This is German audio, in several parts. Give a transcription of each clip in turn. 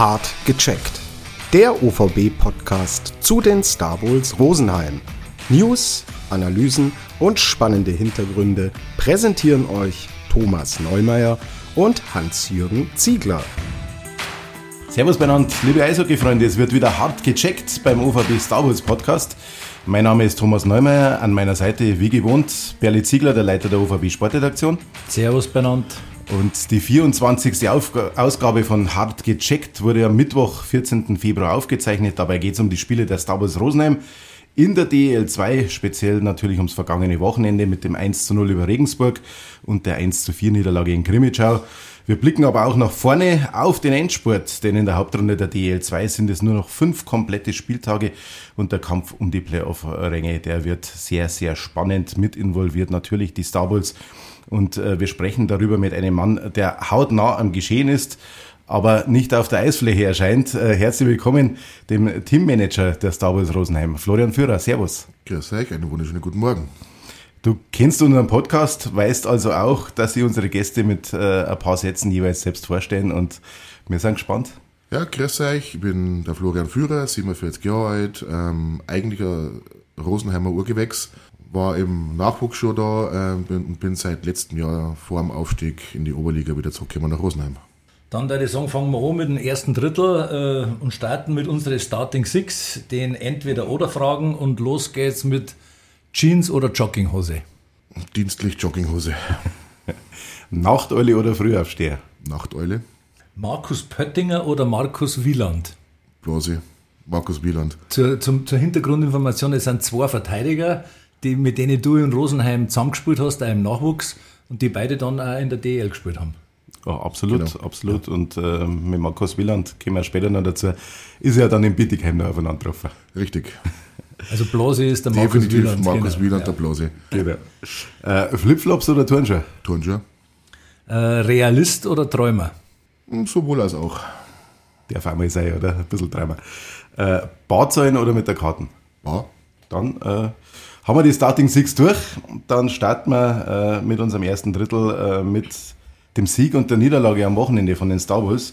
Hart gecheckt. Der OVB-Podcast zu den Star Bulls Rosenheim. News, Analysen und spannende Hintergründe präsentieren euch Thomas Neumeier und Hans-Jürgen Ziegler. Servus beieinander, liebe Eishockey-Freunde, es wird wieder hart gecheckt beim OVB Star Wars Podcast. Mein Name ist Thomas Neumeier, an meiner Seite wie gewohnt Berli Ziegler, der Leiter der OVB Sportredaktion. Servus beieinander. Und die 24. Aufg Ausgabe von Hart gecheckt wurde am Mittwoch, 14. Februar aufgezeichnet. Dabei geht es um die Spiele der Star Wars Rosenheim in der DL2, speziell natürlich ums vergangene Wochenende mit dem 1 zu 0 über Regensburg und der 1 zu 4 Niederlage in Grimmitschau. Wir blicken aber auch nach vorne auf den Endspurt, denn in der Hauptrunde der DL2 sind es nur noch fünf komplette Spieltage und der Kampf um die Playoff-Ränge, der wird sehr, sehr spannend. Mit involviert natürlich die Star Bulls und äh, wir sprechen darüber mit einem Mann, der hautnah am Geschehen ist, aber nicht auf der Eisfläche erscheint. Äh, herzlich willkommen dem Teammanager der Star Wars Rosenheim, Florian Führer. Servus. Grüß euch, einen wunderschönen guten Morgen. Du kennst unseren Podcast, weißt also auch, dass sie unsere Gäste mit äh, ein paar Sätzen jeweils selbst vorstellen und wir sind gespannt. Ja, grüß euch, ich bin der Florian Führer, 47 Jahre alt, ähm, eigentlicher Rosenheimer Urgewächs, war im Nachwuchs schon da äh, und bin seit letztem Jahr vor dem Aufstieg in die Oberliga wieder zurückgekommen nach Rosenheim. Dann würde ich sagen, fangen wir an mit dem ersten Drittel äh, und starten mit unseren Starting Six, den Entweder-Oder-Fragen und los geht's mit Jeans oder Jogginghose? Dienstlich Jogginghose. Nachteule oder Frühaufsteher? Nachteule. Markus Pöttinger oder Markus Wieland? Blase. Markus Wieland. Zur, zum, zur Hintergrundinformation, es sind zwei Verteidiger, die, mit denen du in Rosenheim zusammengespielt hast, auch im Nachwuchs, und die beide dann auch in der DL gespielt haben. Ja, absolut, genau. absolut. Ja. Und äh, mit Markus Wieland kommen wir später noch dazu, ist ja dann in Bittigheim noch aufeinander getroffen. Richtig. Also Blase ist der Markus Definitiv Wieland. Markus genau. Wieland, der Blase. Genau. Äh, Flipflops oder Turnschuhe? Turnschuhe. Äh, Realist oder Träumer? Hm, sowohl als auch. Darf auch mal sein, oder? Ein bisschen Träumer. Äh, Barzahlen oder mit der Karten? Bar. Dann äh, haben wir die Starting Six durch. Dann starten wir äh, mit unserem ersten Drittel äh, mit dem Sieg und der Niederlage am Wochenende von den Star Wars.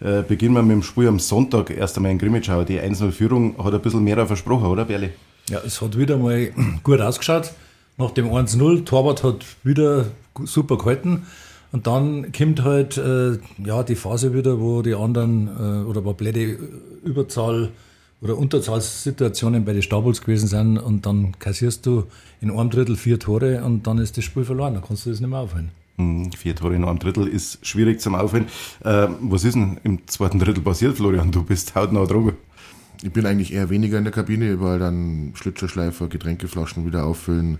Äh, beginnen wir mit dem Spiel am Sonntag, erst einmal in Grimmitschau. Die 1-0-Führung hat ein bisschen mehr versprochen, oder Berli? Ja, es hat wieder mal gut ausgeschaut. Nach dem 1-0, Torwart hat wieder super gehalten. Und dann kommt halt äh, ja, die Phase wieder, wo die anderen äh, oder wo blöde Überzahl oder Unterzahlssituationen bei den Stabels gewesen sind und dann kassierst du in einem Drittel vier Tore und dann ist das Spiel verloren, dann kannst du das nicht mehr aufhören. Hm, vier Tore in einem Drittel ist schwierig zum Aufhören. Äh, was ist denn im zweiten Drittel passiert, Florian? Du bist hautnah dran. Ich bin eigentlich eher weniger in der Kabine, weil dann Schlittschuhschleifer, Getränkeflaschen wieder auffüllen.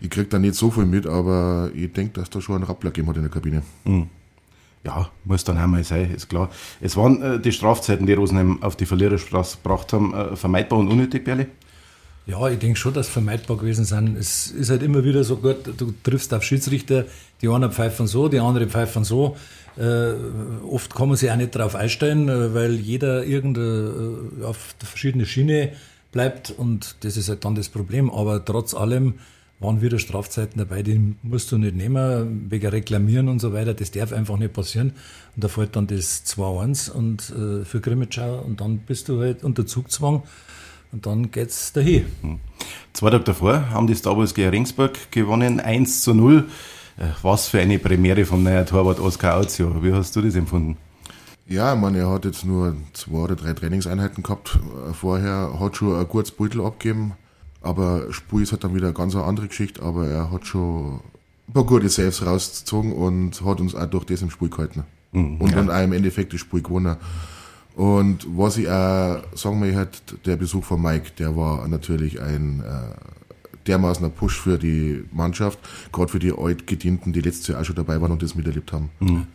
Ich krieg da nicht so viel mit, aber ich denke, dass da schon ein Rappler gegeben hat in der Kabine. Mhm. Ja, muss dann einmal sein, ist klar. Es waren äh, die Strafzeiten, die Rosenheim auf die Verliererstraße gebracht haben, äh, vermeidbar und unnötig, Berli? Ja, ich denke schon, dass vermeidbar gewesen sind. Es ist halt immer wieder so gut, du triffst auf Schiedsrichter, die einen pfeifen so, die anderen pfeifen so. Äh, oft kann man sich auch nicht darauf einstellen, äh, weil jeder irgendeine äh, auf verschiedene Schiene bleibt und das ist halt dann das Problem. Aber trotz allem waren wieder Strafzeiten dabei, die musst du nicht nehmen, wegen Reklamieren und so weiter. Das darf einfach nicht passieren. Und da fällt dann das 2-1 und äh, für Grimmitschau und dann bist du halt unter Zugzwang. Und dann geht's dahin. Hm. Zwei Tage davor haben die Star Wars Ringsburg gewonnen, 1 zu 0. Äh, was für eine Premiere vom neuen Torwart Oskar Auzio. Wie hast du das empfunden? Ja, ich meine, er hat jetzt nur zwei oder drei Trainingseinheiten gehabt äh, vorher, hat schon ein gutes Beutel abgegeben, aber Spur ist halt dann wieder eine ganz andere Geschichte, aber er hat schon ein paar gute Saves rausgezogen und hat uns auch durch das im Spiel gehalten. Mhm, und ja. dann auch im Endeffekt das Spiel gewonnen. Und was ich auch sagen möchte, der Besuch von Mike, der war natürlich ein äh, dermaßen ein Push für die Mannschaft, gerade für die Altgedienten, die letztes Jahr auch schon dabei waren und das miterlebt haben. Mhm.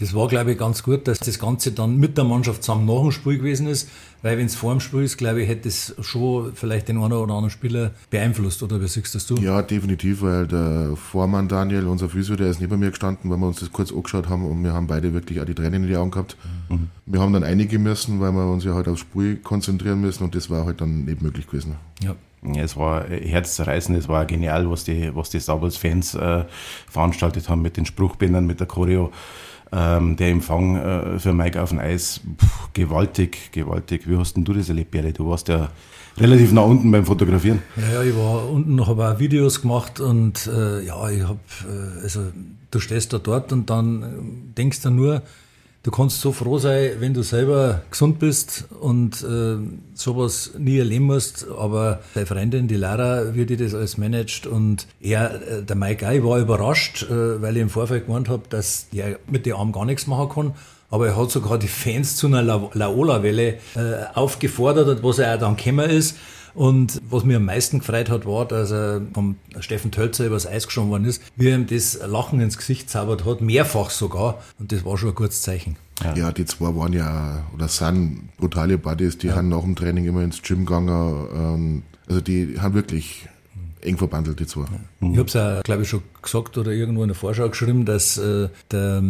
Das war, glaube ich, ganz gut, dass das Ganze dann mit der Mannschaft zusammen nach dem Spiel gewesen ist, weil wenn es vor dem Spiel ist, glaube ich, hätte es schon vielleicht den einen oder anderen Spieler beeinflusst, oder wie siehst das du? Ja, definitiv, weil der Vormann Daniel, unser Physio, der ist neben mir gestanden, weil wir uns das kurz angeschaut haben und wir haben beide wirklich auch die Tränen in die Augen gehabt. Mhm. Wir haben dann einige müssen, weil wir uns ja halt aufs Spiel konzentrieren müssen und das war halt dann nicht möglich gewesen. Ja. Ja, es war herzzerreißend, es war genial, was die, was die Sables-Fans äh, veranstaltet haben mit den Spruchbändern, mit der Choreo. Ähm, der Empfang äh, für Mike auf dem Eis, pff, gewaltig, gewaltig. Wie hast denn du das erlebt, Berle? Du warst ja relativ nah unten beim Fotografieren. Ja, ich war unten, habe auch Videos gemacht und äh, ja, ich habe, äh, also du stehst da dort und dann äh, denkst du nur, du kannst so froh sein, wenn du selber gesund bist und äh, sowas nie erleben musst. Aber deine Freundin, die Lara, wie die das alles managt und er, äh, der Mike ich war überrascht, äh, weil ich im Vorfeld gemeint habe, dass der mit den Armen gar nichts machen kann. Aber er hat sogar die Fans zu einer La Laola-Welle äh, aufgefordert, was er auch dann gekommen ist. Und was mir am meisten gefreut hat, war, dass er vom Steffen Tölzer übers Eis geschoben worden ist, wie er ihm das Lachen ins Gesicht zaubert hat, mehrfach sogar. Und das war schon ein gutes Zeichen. Ja. ja, die zwei waren ja, oder sind brutale Buddies, die ja. haben nach dem Training immer ins Gym gegangen. Ähm, also die haben wirklich eng verbandelt, die zwei. Ich habe es ja, glaube ich, schon gesagt oder irgendwo in der Vorschau geschrieben, dass äh, der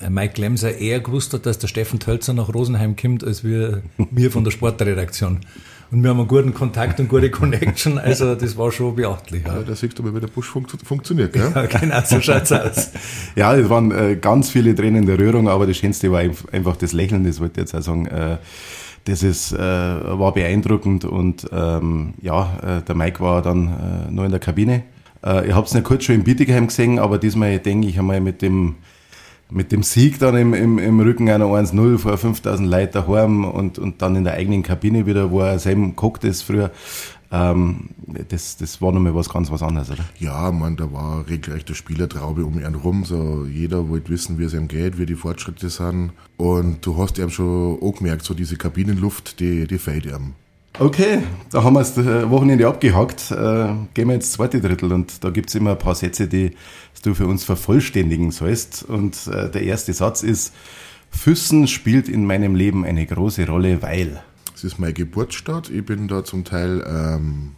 äh, Mike Glemser eher gewusst hat, dass der Steffen Tölzer nach Rosenheim kommt, als wir, wir von der Sportredaktion. Und wir haben einen guten Kontakt und gute Connection, also das war schon beachtlich. Ja, ja da siehst du mal, wie der Busch funkt, funktioniert. Gell? Ja, genau, so schaut's aus. ja, es waren äh, ganz viele Tränen der Rührung, aber das Schönste war einfach das Lächeln, das wollte ich jetzt auch sagen. Äh, das ist, äh, war beeindruckend und ähm, ja, äh, der Mike war dann äh, noch in der Kabine. Äh, ich habe es nicht kurz schon in Bietigheim gesehen, aber diesmal denke ich einmal mit dem, mit dem Sieg dann im, im, im Rücken einer 1-0 vor 5000 Leuten daheim und, und dann in der eigenen Kabine wieder, wo er selber geguckt ist früher, ähm, das, das war nochmal was ganz was anderes, oder? Ja, man, da war regelrechte Spielertraube um ihn rum. So, jeder wollte wissen, wie es ihm geht, wie die Fortschritte sind. Und du hast ihm schon auch gemerkt, so diese Kabinenluft, die, die fällt ihm. Okay, da haben wir das äh, Wochenende abgehakt. Äh, gehen wir ins zweite Drittel und da gibt es immer ein paar Sätze, die du für uns vervollständigen sollst. Und äh, der erste Satz ist, Füssen spielt in meinem Leben eine große Rolle, weil. Es ist meine Geburtsstadt. Ich bin da zum Teil ähm,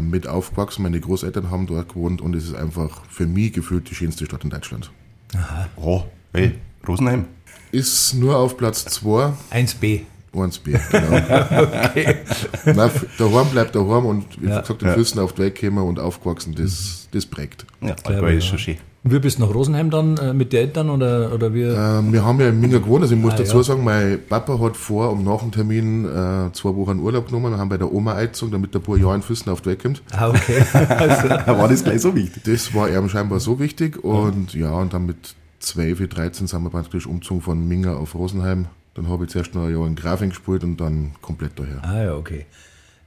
mit aufgewachsen. Meine Großeltern haben dort gewohnt und es ist einfach für mich gefühlt die schönste Stadt in Deutschland. Aha. Oh, hey, Rosenheim. Ist nur auf Platz 2. 1b. 1b, genau. okay. Nein, daheim bleibt daheim und wie ja. gesagt, den ja. Füßen auf die Weg gekommen und aufgewachsen, das, das prägt. Ja, Allgäu ist schon schön. Und wie bist du nach Rosenheim dann äh, mit den Eltern oder, oder wie? Ähm, wir haben ja in Minga gewohnt, also ich muss ah, dazu ja. sagen, mein Papa hat vor, um nach dem Termin äh, zwei Wochen Urlaub genommen, wir haben bei der Oma eingezogen, damit der paar Jahr in Füssen auf die Weg kommt. Ah, okay. also. war das gleich so wichtig? Das war ihm scheinbar so wichtig und ja, und dann mit 12, 13 sind wir praktisch umgezogen von Minga auf Rosenheim. Dann habe ich zuerst noch ein Jahr in Grafing gespielt und dann komplett daher. Ah ja, okay.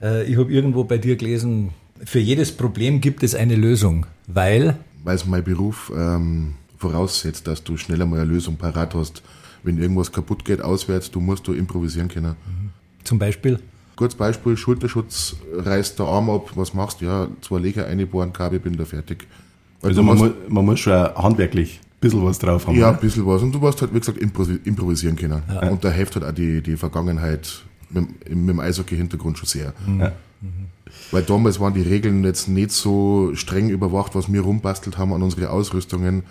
Äh, ich habe irgendwo bei dir gelesen, für jedes Problem gibt es eine Lösung, weil weil es mein Beruf ähm, voraussetzt, dass du schneller mal eine Lösung parat hast. Wenn irgendwas kaputt geht auswärts, du musst du improvisieren können. Mhm. Zum Beispiel? Kurz Beispiel, Schulterschutz, reißt der Arm ab, was machst du? Ja, zwei Leger einbohren, Kabel, bin da fertig. Also, also man, muss, man muss schon handwerklich bisschen was drauf haben. Ja, ein bisschen was. Und du musst halt, wie gesagt, improvisieren können. Ja. Und da hilft halt auch die, die Vergangenheit mit, mit dem Eishockey-Hintergrund schon sehr. Ja. Mhm. Weil damals waren die Regeln jetzt nicht so streng überwacht, was wir rumbastelt haben an unsere Ausrüstungen.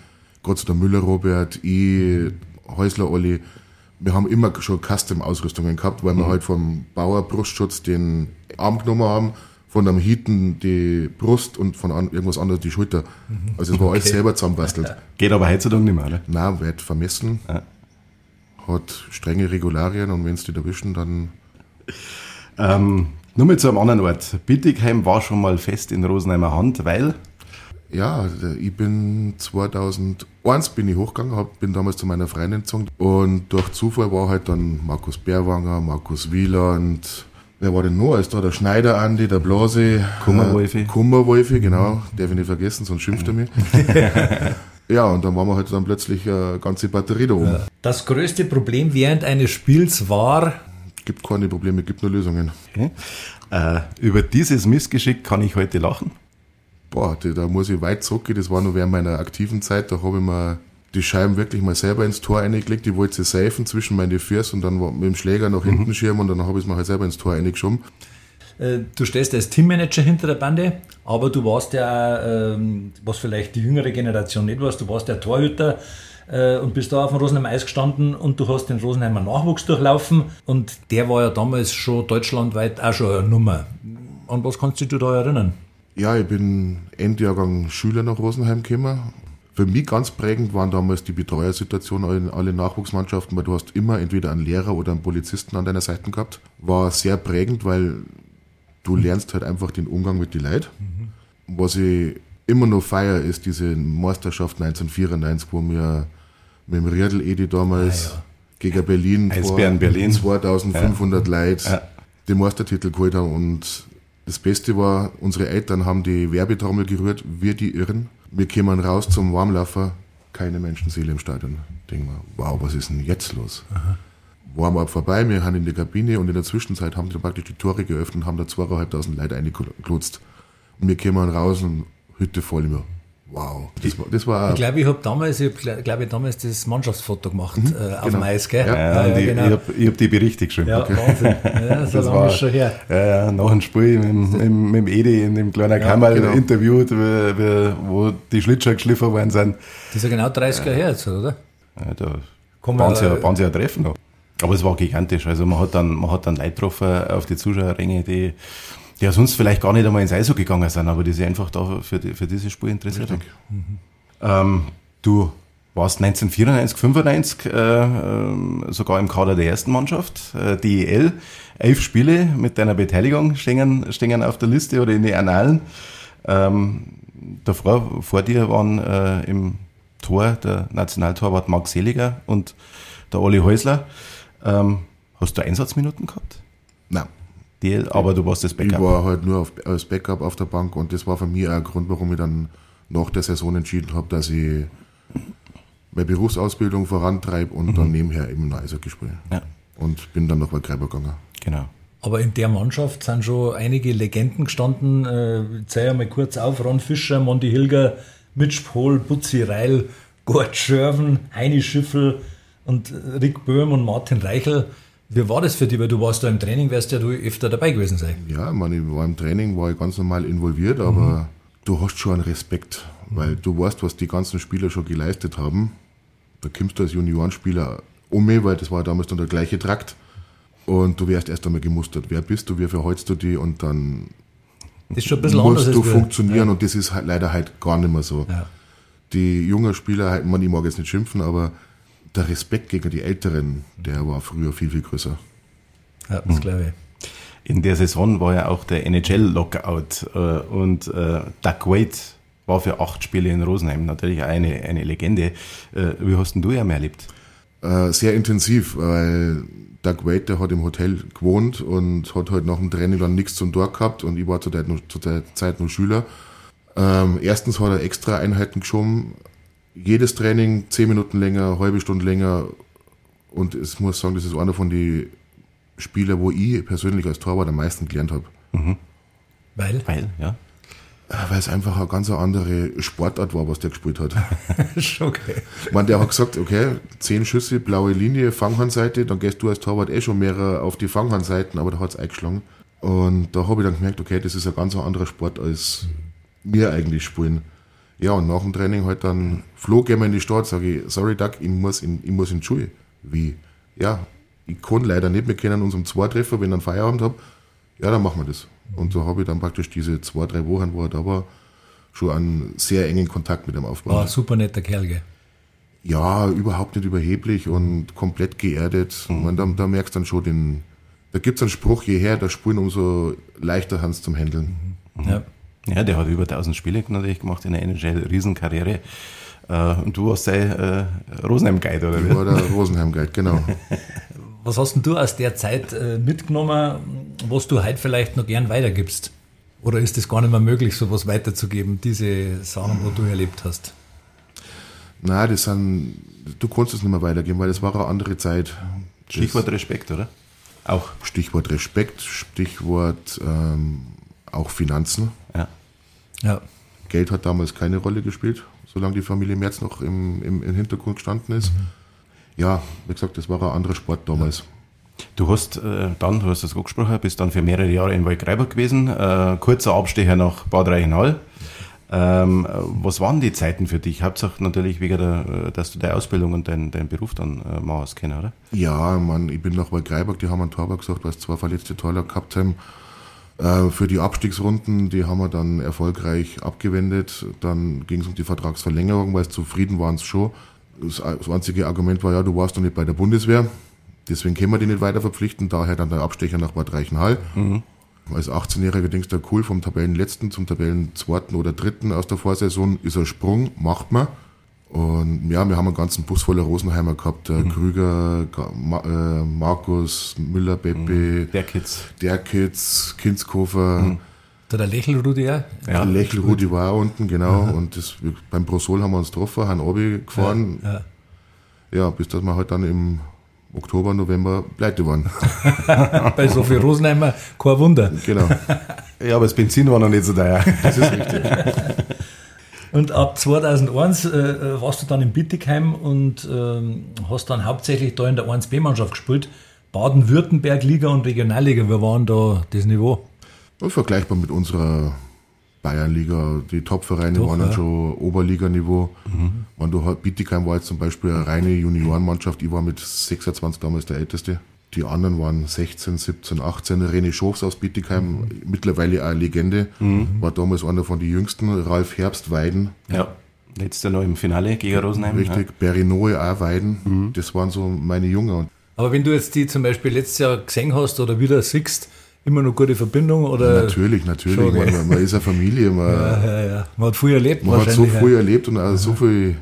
Gott sei Dank Müller Robert, ich, Häusler Olli. Wir haben immer schon Custom-Ausrüstungen gehabt, weil mhm. wir halt vom Bauer Brustschutz den Arm genommen haben, von einem Hieten die Brust und von an, irgendwas anderes die Schulter. Mhm. Also es war okay. alles selber zusammenbastelt. Geht aber heutzutage nicht mehr, oder? Nein, wird vermessen. Ja. Hat strenge Regularien und wenn es die erwischen, dann. Ähm, nur mit zu einem anderen Ort. Bittigheim war schon mal fest in Rosenheimer Hand, weil? Ja, ich bin 2001 bin ich hochgegangen, hab, bin damals zu meiner Freundin gezogen und durch Zufall war halt dann Markus Bärwanger, Markus Wieland, wer war denn noch? Ist da der Schneider Andi, der Blase, Kummerwolfi. Äh, Kummerwolfi, genau, darf ich nicht vergessen, sonst schimpft er mich. ja, und dann waren wir halt dann plötzlich eine ganze Batterie da oben. Das größte Problem während eines Spiels war, Gibt keine Probleme, gibt nur Lösungen. Okay. Äh, über dieses Missgeschick kann ich heute lachen? Boah, da muss ich weit zurückgehen. Das war nur während meiner aktiven Zeit. Da habe ich mir die Scheiben wirklich mal selber ins Tor eingelegt. Ich wollte sie safen zwischen meine Füße und dann mit dem Schläger nach hinten mhm. schirmen und dann habe ich es mir halt selber ins Tor eingeschoben. Äh, du stehst als Teammanager hinter der Bande, aber du warst ja, ähm, was vielleicht die jüngere Generation nicht weiß, du warst der Torhüter äh, und bist da auf dem Rosenheim Eis gestanden und du hast den Rosenheimer Nachwuchs durchlaufen und der war ja damals schon deutschlandweit auch schon eine Nummer. An was kannst du dich da erinnern? Ja, ich bin Endjahrgang Schüler nach Rosenheim gekommen. Für mich ganz prägend waren damals die Betreuersituationen in allen Nachwuchsmannschaften, weil du hast immer entweder einen Lehrer oder einen Polizisten an deiner Seite gehabt. War sehr prägend, weil du lernst halt einfach den Umgang mit den Leuten. Mhm. Was ich immer noch feier, ist diese Meisterschaft 1994, wo wir mit dem Riedel Edi damals ah, ja. gegen Berlin Eisbären Berlin 2500 ja. Leute ja. den Meistertitel geholt haben und das Beste war, unsere Eltern haben die Werbetrommel gerührt, wir die Irren. Wir kämen raus zum Warmlaufer, keine Menschenseele im Stadion. Denken wir, wow, was ist denn jetzt los? Aha. Warm-up vorbei, wir haben in der Kabine und in der Zwischenzeit haben die praktisch die Tore geöffnet und haben da zweieinhalbtausend Leute eingeklotzt. Und wir kämen raus und Hütte voll immer. Wow, das war, das war ich glaube, ich habe damals, ich hab, glaube ich, damals das Mannschaftsfoto gemacht mhm, äh, auf genau. dem Eis, gell? Ja, ja, ja, die, genau. Ich habe hab die Berichte geschrieben. Ja, okay. Wahnsinn. Ja, so lange war, schon her. Ja, ja, nach dem Spiel mit, mit, mit dem Edi in dem kleinen ja, Kammer genau. interviewt, wie, wo die Schlittschuhe geschliffen worden sind. Das ist ja genau 30 Jahre her jetzt, oder? Ja, da waren sie, ja, waren sie ja treffen noch. Aber es war gigantisch. Also man hat dann, man hat dann Leute getroffen auf die Zuschauerränge, die die ja sonst vielleicht gar nicht einmal ins Eishockey gegangen sind, aber die sich einfach da für, die, für dieses Spiel interessiert haben. Mhm. Ähm, du warst 1994, 95 äh, äh, sogar im Kader der ersten Mannschaft, äh, DEL. Elf Spiele mit deiner Beteiligung stehen, stehen auf der Liste oder in den Annalen. Ähm, davor, vor dir waren äh, im Tor der Nationaltorwart Marc Seliger und der Olli Häusler. Ähm, hast du Einsatzminuten gehabt? Nein. DL, aber du warst das Backup. Ich war halt nur auf, als Backup auf der Bank und das war für mich auch ein Grund, warum ich dann nach der Saison entschieden habe, dass ich meine Berufsausbildung vorantreibe und mhm. dann nebenher eben noch Eishockey spiele. Ja. Und bin dann noch bei Greiber gegangen. Genau. Aber in der Mannschaft sind schon einige Legenden gestanden. Äh, ich zeige mal kurz auf. Ron Fischer, Monty Hilger, Mitch Pohl, Butzi Reil, Gord Schörven, Heini Schiffel und Rick Böhm und Martin Reichel. Wie war das für dich? Weil du warst da im Training, wärst ja du öfter dabei gewesen sein. Ja, ich meine, ich war im Training, war ich ganz normal involviert, aber mhm. du hast schon einen Respekt, weil du weißt, was die ganzen Spieler schon geleistet haben. Da kommst du als Juniorenspieler um mich, weil das war damals dann der gleiche Trakt. Und du wirst erst einmal gemustert. Wer bist du, wie verhältst du dich und dann das ist schon ein bisschen musst du funktionieren ja. und das ist halt leider halt gar nicht mehr so. Ja. Die jungen Spieler, halt, man, ich mag jetzt nicht schimpfen, aber der Respekt gegen die Älteren, der war früher viel, viel größer. Ja, das glaube ich. In der Saison war ja auch der NHL-Lockout äh, und äh, Doug Wade war für acht Spiele in Rosenheim natürlich eine, eine Legende. Äh, wie hast denn du ja mehr erlebt? Äh, sehr intensiv, weil Doug Wade, der hat im Hotel gewohnt und hat halt nach dem Training dann nichts zum Tor gehabt und ich war zu der, zu der Zeit noch Schüler. Ähm, erstens hat er extra Einheiten geschoben, jedes Training zehn Minuten länger, eine halbe Stunde länger. Und ich muss sagen, das ist einer von den Spielern, wo ich persönlich als Torwart am meisten gelernt habe. Mhm. Weil? Weil, ja. Weil es einfach eine ganz andere Sportart war, was der gespielt hat. okay. Ich meine, der hat gesagt, okay, zehn Schüsse, blaue Linie, Fanghandseite, dann gehst du als Torwart eh schon mehr auf die Fanghandseiten, aber da hat es eingeschlagen. Und da habe ich dann gemerkt, okay, das ist ein ganz anderer Sport, als wir eigentlich spielen. Ja, und nach dem Training halt dann flog wir in die Stadt, sage ich, sorry Doug, ich muss in, ich muss in die Schule. Wie? Ja, ich kann leider nicht, wir können uns um zwei treffen, wenn ich einen Feierabend habe. Ja, dann machen wir das. Und so habe ich dann praktisch diese zwei, drei Wochen, wo er da war, schon einen sehr engen Kontakt mit ihm aufgebaut. War ein super netter Kerl, gell? Ja, überhaupt nicht überheblich und komplett geerdet. Mhm. Man, da, da merkst du dann schon den, da gibt es einen Spruch, je her das Spulen, umso leichter Hans zum Handeln. Mhm. Ja. Ja, der hat über 1000 Spiele natürlich gemacht in der NHL, Riesenkarriere. Äh, und du warst sein äh, Rosenheim-Guide, oder wie? Ich war der Rosenheim-Guide, genau. was hast denn du aus der Zeit äh, mitgenommen, was du heute vielleicht noch gern weitergibst? Oder ist es gar nicht mehr möglich, sowas weiterzugeben, diese Sachen, wo du erlebt hast? Nein, das sind, du kannst es nicht mehr weitergeben, weil das war eine andere Zeit. Stichwort Respekt, oder? Auch. Stichwort Respekt, Stichwort ähm, auch Finanzen. Ja. ja. Geld hat damals keine Rolle gespielt, solange die Familie Merz noch im, im, im Hintergrund gestanden ist. Mhm. Ja, wie gesagt, das war ein anderer Sport damals. Ja. Du hast äh, dann, du hast das angesprochen, bist dann für mehrere Jahre in Waldgreiber gewesen, äh, kurzer Abstecher nach Bad Reichenhall. Ähm, was waren die Zeiten für dich? Hauptsache natürlich wegen der, dass du deine Ausbildung und deinen dein Beruf dann äh, machst, kennen, oder? Ja, Mann, ich bin nach Waldgreiber, die haben einen Torwart gesagt, weil es zwei verletzte Torler gehabt haben. Äh, für die Abstiegsrunden, die haben wir dann erfolgreich abgewendet. Dann ging es um die Vertragsverlängerung, weil zufrieden waren es schon. Das, das einzige Argument war, ja, du warst doch nicht bei der Bundeswehr. Deswegen können wir die nicht weiter verpflichten. Daher dann der Abstecher nach Bad Reichenhall. Mhm. Als 18-Jähriger denkst du, cool, vom Tabellenletzten zum Tabellenzweiten oder Dritten aus der Vorsaison ist ein Sprung, macht man. Und ja, wir haben einen ganzen Bus voller Rosenheimer gehabt. Mhm. Krüger, äh, Markus, Müller, Beppe, mhm. der Kids, der Kids, Kinskofer. Mhm. Da der Lächelrudi auch? Ja, der Lächelrudi war unten, genau. Mhm. Und das, beim Prosol haben wir uns getroffen, haben Obi gefahren. Ja, ja. ja, bis dass wir halt dann im Oktober, November pleite waren. Bei so viel Rosenheimer, kein Wunder. Genau. Ja, aber das Benzin war noch nicht so teuer. Das ist richtig. Und ab 2001 äh, warst du dann in Bittigheim und ähm, hast dann hauptsächlich da in der 1B-Mannschaft gespielt. Baden-Württemberg-Liga und Regionalliga, wie war denn da das Niveau? vergleichbar mit unserer Bayernliga. Die Top-Vereine waren dann ja. schon Oberliganiveau. Mhm. Wenn du halt, Bietigheim war jetzt zum Beispiel eine reine Juniorenmannschaft. Ich war mit 26 damals der Älteste. Die anderen waren 16, 17, 18. René Schofs aus Bietigheim, mhm. mittlerweile eine Legende. Mhm. War damals einer von den jüngsten. Ralf Herbst Weiden. Ja. Letzter noch im Finale gegen Rosenheim. Richtig. Ja. Berinoe auch Weiden. Mhm. Das waren so meine Jungen. Aber wenn du jetzt die zum Beispiel letztes Jahr gesehen hast oder wieder siehst, immer noch gute Verbindung? Oder natürlich, natürlich. Man, man, ist eine Familie. Man, ja, ja, ja. man hat früh erlebt. Man hat so früh erlebt und auch so viel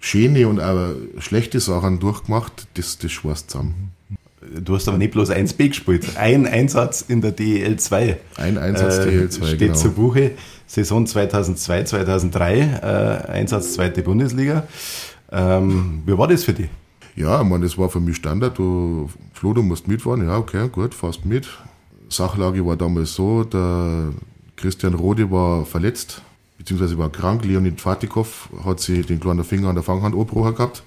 schöne und auch schlechte Sachen durchgemacht, das, das schwarz zusammen. Du hast aber nicht bloß 1B gespielt. Ein Einsatz in der DEL2. Ein Einsatz äh, DEL2, Steht genau. zu Buche. Saison 2002, 2003. Äh, Einsatz zweite Bundesliga. Ähm, wie war das für dich? Ja, ich meine, das war für mich Standard. Du, Flo, du musst mitfahren. Ja, okay, gut, fast mit. Sachlage war damals so, der Christian Rode war verletzt, beziehungsweise war krank. Leonid Fatikow hat sich den kleinen Finger an der Fanghand gehabt,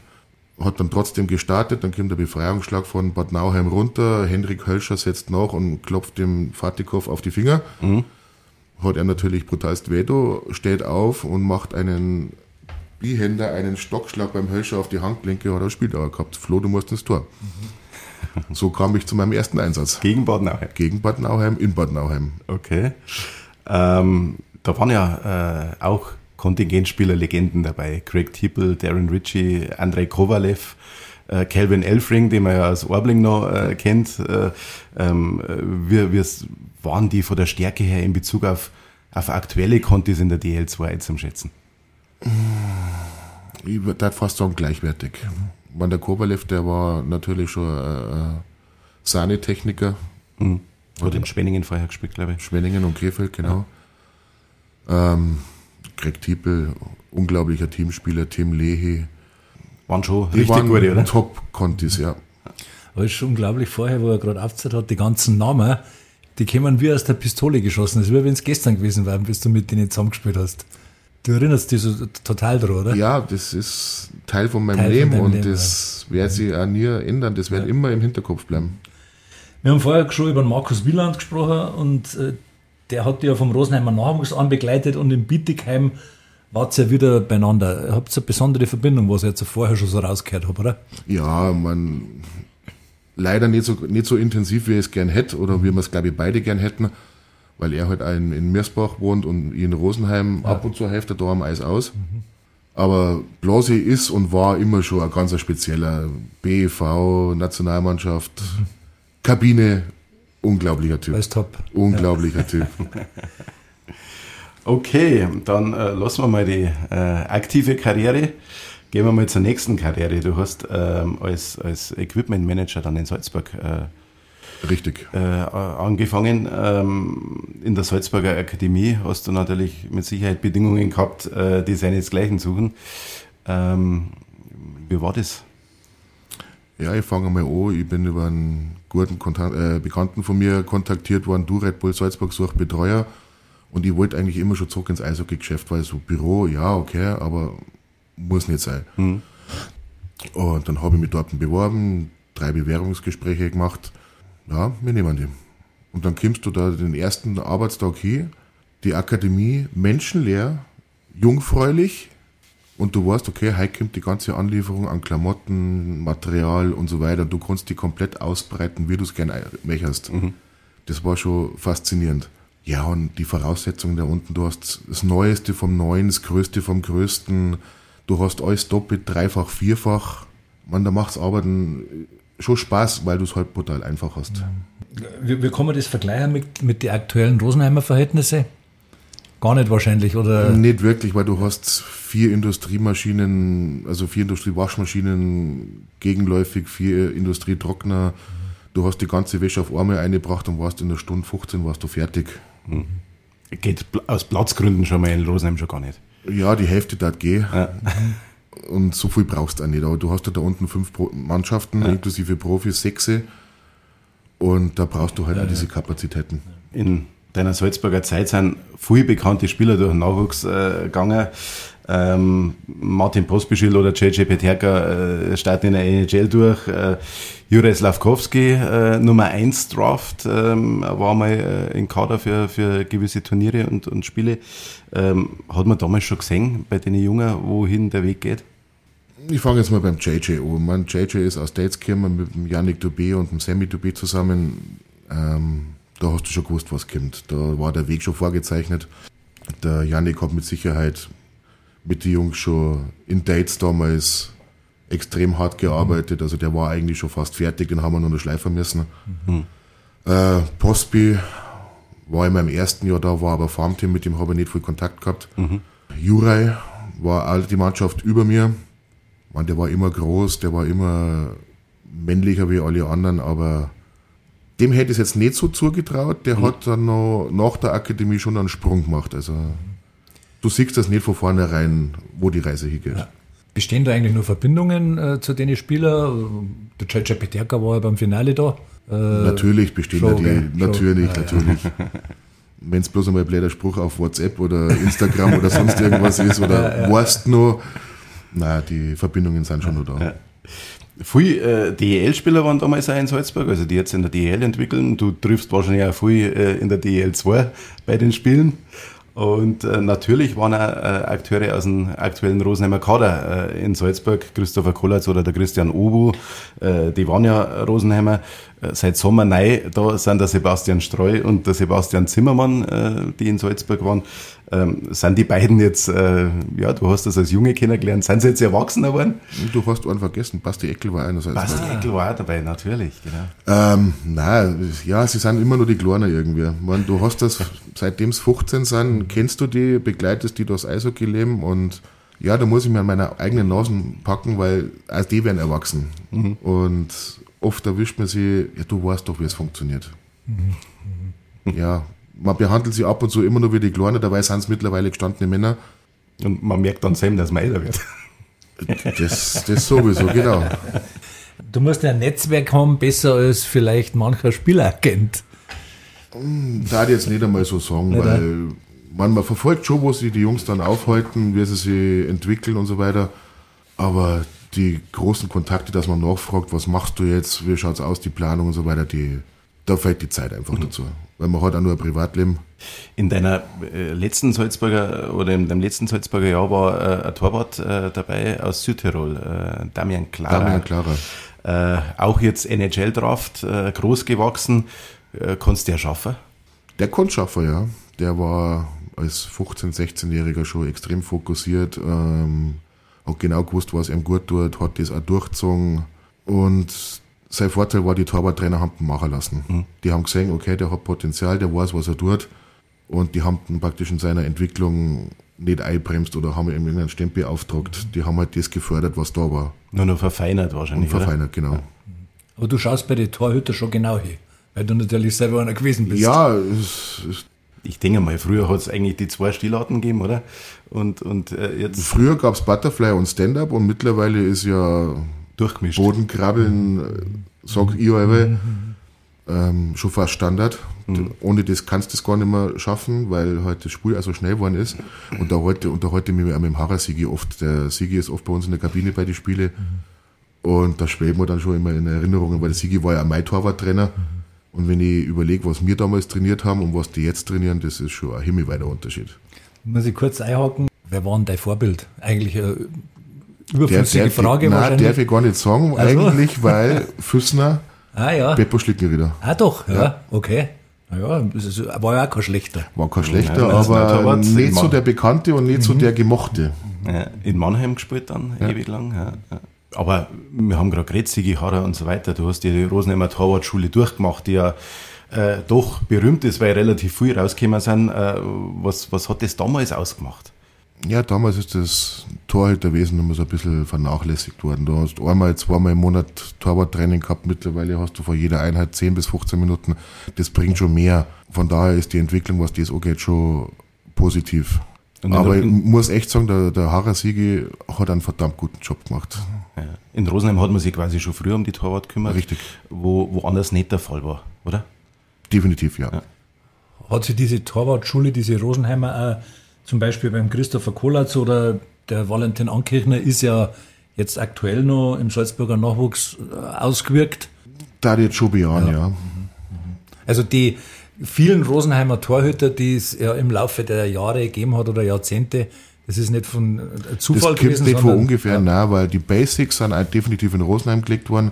hat dann trotzdem gestartet, dann kommt der Befreiungsschlag von Bad Nauheim runter, Henrik Hölscher setzt nach und klopft dem Fatikow auf die Finger. Mhm. Hat er natürlich brutalst Veto, steht auf und macht einen Bihänder, einen Stockschlag beim Hölscher auf die Handgelenke, hat er Spieldauer gehabt. Flo, du musst ins Tor. Mhm. So kam ich zu meinem ersten Einsatz. Gegen Bad Nauheim? Gegen Bad Nauheim, in Bad Nauheim. Okay. Ähm, da waren ja äh, auch Kontingentspieler-Legenden dabei. Craig Tippel, Darren Ritchie, Andrei Kovalev, äh, Calvin Elfring, den man ja aus Orbling noch äh, kennt. Äh, ähm, wie, wie waren die von der Stärke her in Bezug auf, auf aktuelle Kontis in der DL2 einzuschätzen? Ich würde fast sagen gleichwertig. Mhm. Van der Kovalev, der war natürlich schon äh, Sahnetechniker. Mhm. Hat in Schwenningen vorher gespielt, glaube ich. Schwenningen und Krefeld, genau. Ja. Ähm, Greg Tiepel, unglaublicher Teamspieler, Tim Lehe. Waren schon richtig waren gute, oder? Top-Contis, ja. Aber es ist schon unglaublich vorher, wo er gerade aufgezählt hat, die ganzen Namen, die kämen wie aus der Pistole geschossen. Es ist wie wenn es gestern gewesen wäre, bis du mit denen zusammengespielt hast. Du erinnerst dich so total dran, oder? Ja, das ist Teil von meinem Teil Leben von und Leben, das ja. wird sich auch nie ändern. Das wird ja. immer im Hinterkopf bleiben. Wir haben vorher schon über Markus Wieland gesprochen und äh, der hat ja vom Rosenheimer Nachwuchs an begleitet und in Bietigheim wart ihr ja wieder beieinander. Ihr habt eine besondere Verbindung, was ich jetzt vorher schon so rausgehört habe, oder? Ja, man leider nicht so, nicht so intensiv, wie ich es gern hätte oder wie wir es, glaube ich, beide gern hätten weil er halt ein, in Mirsbach wohnt und in Rosenheim ja. ab und zu hilft er da am Eis aus. Mhm. Aber Blosi ist und war immer schon ein ganz spezieller BEV, Nationalmannschaft, mhm. Kabine, unglaublicher Typ. Ist top. Unglaublicher ja. Typ. Okay, dann äh, lassen wir mal die äh, aktive Karriere. Gehen wir mal zur nächsten Karriere. Du hast ähm, als, als Equipment Manager dann in Salzburg äh, Richtig. Äh, angefangen. Ähm, in der Salzburger Akademie hast du natürlich mit Sicherheit Bedingungen gehabt, äh, die seinesgleichen suchen. Ähm, wie war das? Ja, ich fange mal an. Ich bin über einen guten Kontakt, äh, Bekannten von mir kontaktiert worden. Du, Red Bull Salzburg, sucht Betreuer. Und ich wollte eigentlich immer schon zurück ins Eishockey-Geschäft, weil so Büro, ja, okay, aber muss nicht sein. Mhm. Und dann habe ich mich dort beworben, drei Bewerbungsgespräche gemacht ja, wir nehmen die. Und dann kommst du da den ersten Arbeitstag hin, die Akademie menschenleer, jungfräulich, und du weißt, okay, heute kommt die ganze Anlieferung an Klamotten, Material und so weiter. Du kannst die komplett ausbreiten, wie du es gerne möchtest. Mhm. Das war schon faszinierend. Ja, und die Voraussetzungen da unten, du hast das Neueste vom Neuen, das Größte vom Größten, du hast alles doppelt, dreifach, vierfach. Man, da macht's Arbeiten schon Spaß, weil du es halt brutal einfach hast. Wie, wie kann man das vergleichen mit, mit den aktuellen Rosenheimer Verhältnissen? Gar nicht wahrscheinlich, oder? Nicht wirklich, weil du hast vier Industriemaschinen, also vier Industriewaschmaschinen gegenläufig, vier Industrietrockner. Du hast die ganze Wäsche auf einmal eingebracht und warst in der Stunde 15 warst du fertig. Geht pl- aus Platzgründen schon mal in Rosenheim schon gar nicht. Ja, die Hälfte da gehen. Und so viel brauchst du auch nicht. Aber du hast ja da unten fünf Mannschaften, inklusive Profis, sechse. Und da brauchst du halt auch diese Kapazitäten. in deiner Salzburger Zeit sind viele bekannte Spieler durch den Nachwuchs äh, gegangen. Ähm, Martin Pospischil oder JJ Peterka äh, starten in der NHL durch. Äh, Juraj Slavkovski, äh, Nummer 1 Draft, ähm, war mal äh, in Kader für, für gewisse Turniere und, und Spiele. Ähm, hat man damals schon gesehen bei den Jungen, wohin der Weg geht? Ich fange jetzt mal beim JJ an. Mein JJ ist aus Dates gekommen mit dem Yannick Dubé und dem Sammy Dubé zusammen. Ähm, da hast du schon gewusst, was kommt. Da war der Weg schon vorgezeichnet. Der Yannick hat mit Sicherheit mit den Jungs schon in Dates damals extrem hart gearbeitet. Also der war eigentlich schon fast fertig, den haben wir nur noch schleifen müssen. Äh, Postby war in meinem ersten Jahr da, war aber Farmteam, mit dem habe ich nicht viel Kontakt gehabt. Juraj war all die Mannschaft über mir. Man, der war immer groß, der war immer männlicher wie alle anderen, aber dem hätte ich es jetzt nicht so zugetraut. Der hat dann noch nach der Akademie schon einen Sprung gemacht. Also du siehst das nicht von vornherein, wo die Reise hingeht. Bestehen da eigentlich nur Verbindungen äh, zu den Spielern? Der JJ Peterka war ja beim Finale da. Äh, Natürlich bestehen schon, da gell? die, Schon. natürlich, Ja, ja. natürlich. Wenn es bloß einmal ein blöder Spruch auf WhatsApp oder Instagram oder sonst irgendwas ist oder weißt nur, na, die Verbindungen sind schon noch da. Viele äh, DEL-Spieler waren damals auch in Salzburg, also die jetzt in der DEL entwickeln. Du triffst wahrscheinlich auch viel äh, in der DEL 2 bei den Spielen. Und äh, natürlich waren auch äh, Akteure aus dem aktuellen Rosenheimer Kader äh, in Salzburg, Christopher Kollatz oder der Christian Obu, äh, die waren ja Rosenheimer. Äh, seit Sommer neu, da sind der Sebastian Streu und der Sebastian Zimmermann, äh, die in Salzburg waren. Ähm, sind die beiden jetzt, äh, ja, du hast das als Junge kennengelernt, sind sie jetzt erwachsen geworden? Du hast einen vergessen, Basti Eckel war einer. Basti Eckel war auch dabei, natürlich, genau. Ähm, nein, ja, sie sind immer nur die Kleinen irgendwie. Meine, du hast das, seitdem sie 15 sind, kennst du die, begleitest die durchs Eishockey-Leben und ja, da muss ich mir an meiner eigenen Nasen packen, weil auch die werden erwachsen. Und oft erwischt man sie, ja, du weißt doch, wie es funktioniert. Ja, man behandelt sie ab und zu immer nur wie die Kleinen, dabei sind es mittlerweile gestandene Männer. Und man merkt dann selber, dass man älter wird. Das, das sowieso, genau. Du musst ja ein Netzwerk haben, besser als vielleicht mancher Spieleragent. Da ich jetzt nicht einmal so sagen, Nicht, weil man, man verfolgt schon, wo sich die Jungs dann aufhalten, wie sie sich entwickeln und so weiter. Aber die großen Kontakte, dass man nachfragt, was machst du jetzt, wie schaut's aus, die Planung und so weiter, die, da fehlt die Zeit einfach dazu. Weil man hat auch nur ein Privatleben. In deiner äh, letzten Salzburger oder in deinem letzten Salzburger Jahr war äh, ein Torwart äh, dabei aus Südtirol, äh, Damian Clara. Damian Clara. Äh, auch jetzt NHL-Draft, äh, groß gewachsen. Konntest du ja schaffen? Der Kundschaffer, ja. Der war als 15-, 16-Jähriger schon extrem fokussiert, ähm, hat genau gewusst, was ihm gut tut, hat das auch durchgezogen. Und sein Vorteil war, die Torwarttrainer haben ihn machen lassen. Die haben gesehen, okay, der hat Potenzial, der weiß, was er tut. Und die haben ihn praktisch in seiner Entwicklung nicht einbremst oder haben ihm irgendeinen Stempel aufgedruckt. Die haben halt das gefördert, was da war. Nur noch verfeinert Und wahrscheinlich. oder? verfeinert, genau. Aber du schaust bei den Torhütern schon genau hin, weil du natürlich selber einer gewesen bist. Ja, es, es, Ich denke mal, früher hat es eigentlich die zwei Stilarten gegeben, oder? Und, und äh, jetzt früher gab's Butterfly und Stand-Up und mittlerweile ist ja durchgemischt. Bodenkrabbeln, äh, sag ich aber, ähm, schon fast Standard. Ohne das kannst du es gar nicht mehr schaffen, weil halt das Spiel auch so schnell geworden ist. Und da heute, und da heute mit, auch mit dem Harrer Sigi oft, der Sigi ist oft bei uns in der Kabine bei den Spiele. Und da schweben wir dann schon immer in Erinnerungen, weil der Sigi war ja mein Torwarttrainer. Und wenn ich überlege, was wir damals trainiert haben und was die jetzt trainieren, das ist schon ein himmelweiter Unterschied. Muss ich kurz einhaken, wer war denn dein Vorbild? Eigentlich eine überflüssige darf ich- Frage nein, wahrscheinlich. darf ich gar nicht sagen, Ach so. eigentlich, weil Füßner, ah ja. Beppo Schlickenrieder. Ah doch, ja, okay. Naja, das ist, war ja auch kein schlechter. War kein schlechter, Ja, aber nicht so der Bekannte und nicht so Mhm. der Gemochte. Ja, in Mannheim gespielt dann, ewig lang. Ja, ja. Aber wir haben gerade geredet, Sigi Harrer und so weiter. Du hast ja die Rosenheimer Torwartschule durchgemacht, die ja äh, doch berühmt ist, weil relativ viel rausgekommen sind. Äh, was, was hat das damals ausgemacht? Ja, damals ist das Torhüterwesen immer so ein bisschen vernachlässigt worden. Du hast einmal, zweimal im Monat Torwarttraining gehabt. Mittlerweile hast du vor jeder Einheit 10 bis 15 Minuten. Das bringt schon mehr. Von daher ist die Entwicklung, was das angeht, schon positiv. Aber ich muss echt sagen, der, der Harrer Siegi hat einen verdammt guten Job gemacht. Ja. In Rosenheim hat man sich quasi schon früher um die Torwart gekümmert. Richtig. Wo, wo anders nicht der Fall war, oder? Definitiv, ja. Ja. Hat sich diese Torwartschule, diese Rosenheimer auch zum Beispiel beim Christopher Kolatz oder der Valentin Ankirchner ist ja jetzt aktuell noch im Salzburger Nachwuchs äh, ausgewirkt. Da jetzt schon bejahen, ja. Also die vielen Rosenheimer Torhüter, die es ja im Laufe der Jahre gegeben hat oder Jahrzehnte, das ist nicht von äh, Das Zufall kommt gewesen, nicht von ungefähr, nein, weil die Basics sind definitiv in Rosenheim gelegt worden.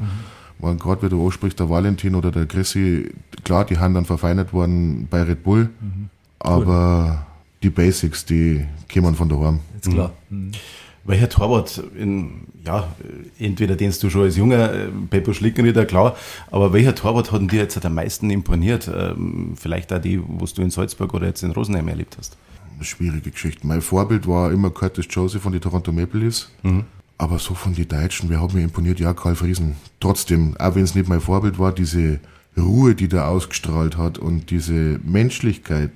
Mhm. Gerade wie du ansprichst, der Valentin oder der Chrissy, klar, die haben dann verfeinert worden bei Red Bull, aber die Basics, die kämen von daheim. ist klar. Welcher Torwart, in, ja, entweder den du schon als junger äh, Peppo Schlickenrieder, klar, aber welcher Torwart hat denn dir jetzt am meisten imponiert? Ähm, vielleicht auch die, was du in Salzburg oder jetzt in Rosenheim erlebt hast. Eine schwierige Geschichte. Mein Vorbild war immer Curtis Joseph von den Toronto Maple Leafs. Aber so von den Deutschen, wer hat mir imponiert? Ja, Karl Friesen. Trotzdem, auch wenn es nicht mein Vorbild war, diese Ruhe, die der ausgestrahlt hat und diese Menschlichkeit,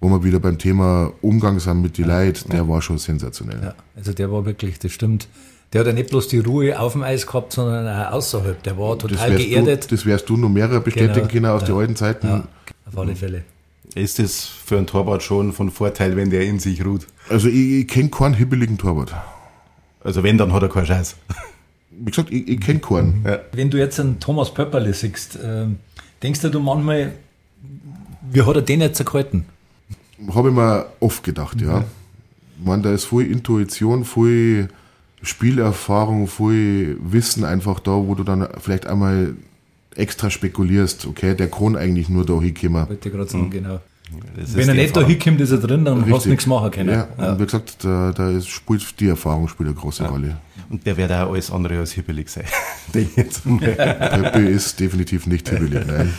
wo wir wieder beim Thema Umgang sind mit die Leid, der war schon sensationell. Ja, also der war wirklich, das stimmt. Der hat ja nicht bloß die Ruhe auf dem Eis gehabt, sondern auch außerhalb. Der war Das total wärst, geerdet. du, das wärst du noch mehrere bestätigen Genau, können aus ja. den alten Zeiten. ja, auf alle Fälle. Ist es für einen Torwart schon von Vorteil, wenn der in sich ruht? Also ich, ich kenne keinen hibbeligen Torwart. Also wenn, dann hat er keinen Scheiß. Wie gesagt, ich, ich kenne keinen. Wenn du jetzt einen Thomas Pöpperle siehst, ähm, denkst du manchmal, wie hat er den jetzt gehalten? Habe ich mir oft gedacht, ja. Ich meine, da ist viel Intuition, viel Spielerfahrung, viel Wissen einfach da, wo du dann vielleicht einmal extra spekulierst, okay, der kann eigentlich nur da hinkommen. Wollte ich gerade sagen, genau. Das Wenn er nicht da hinkommt, ist er drin, dann hast Richtig. du nichts machen können. Ja, Ja. und wie gesagt, da, da ist, spielt die Erfahrung spielt eine große Rolle. Und der wird auch alles andere als hibbelig sein. Pepe ist definitiv nicht hibbelig, nein.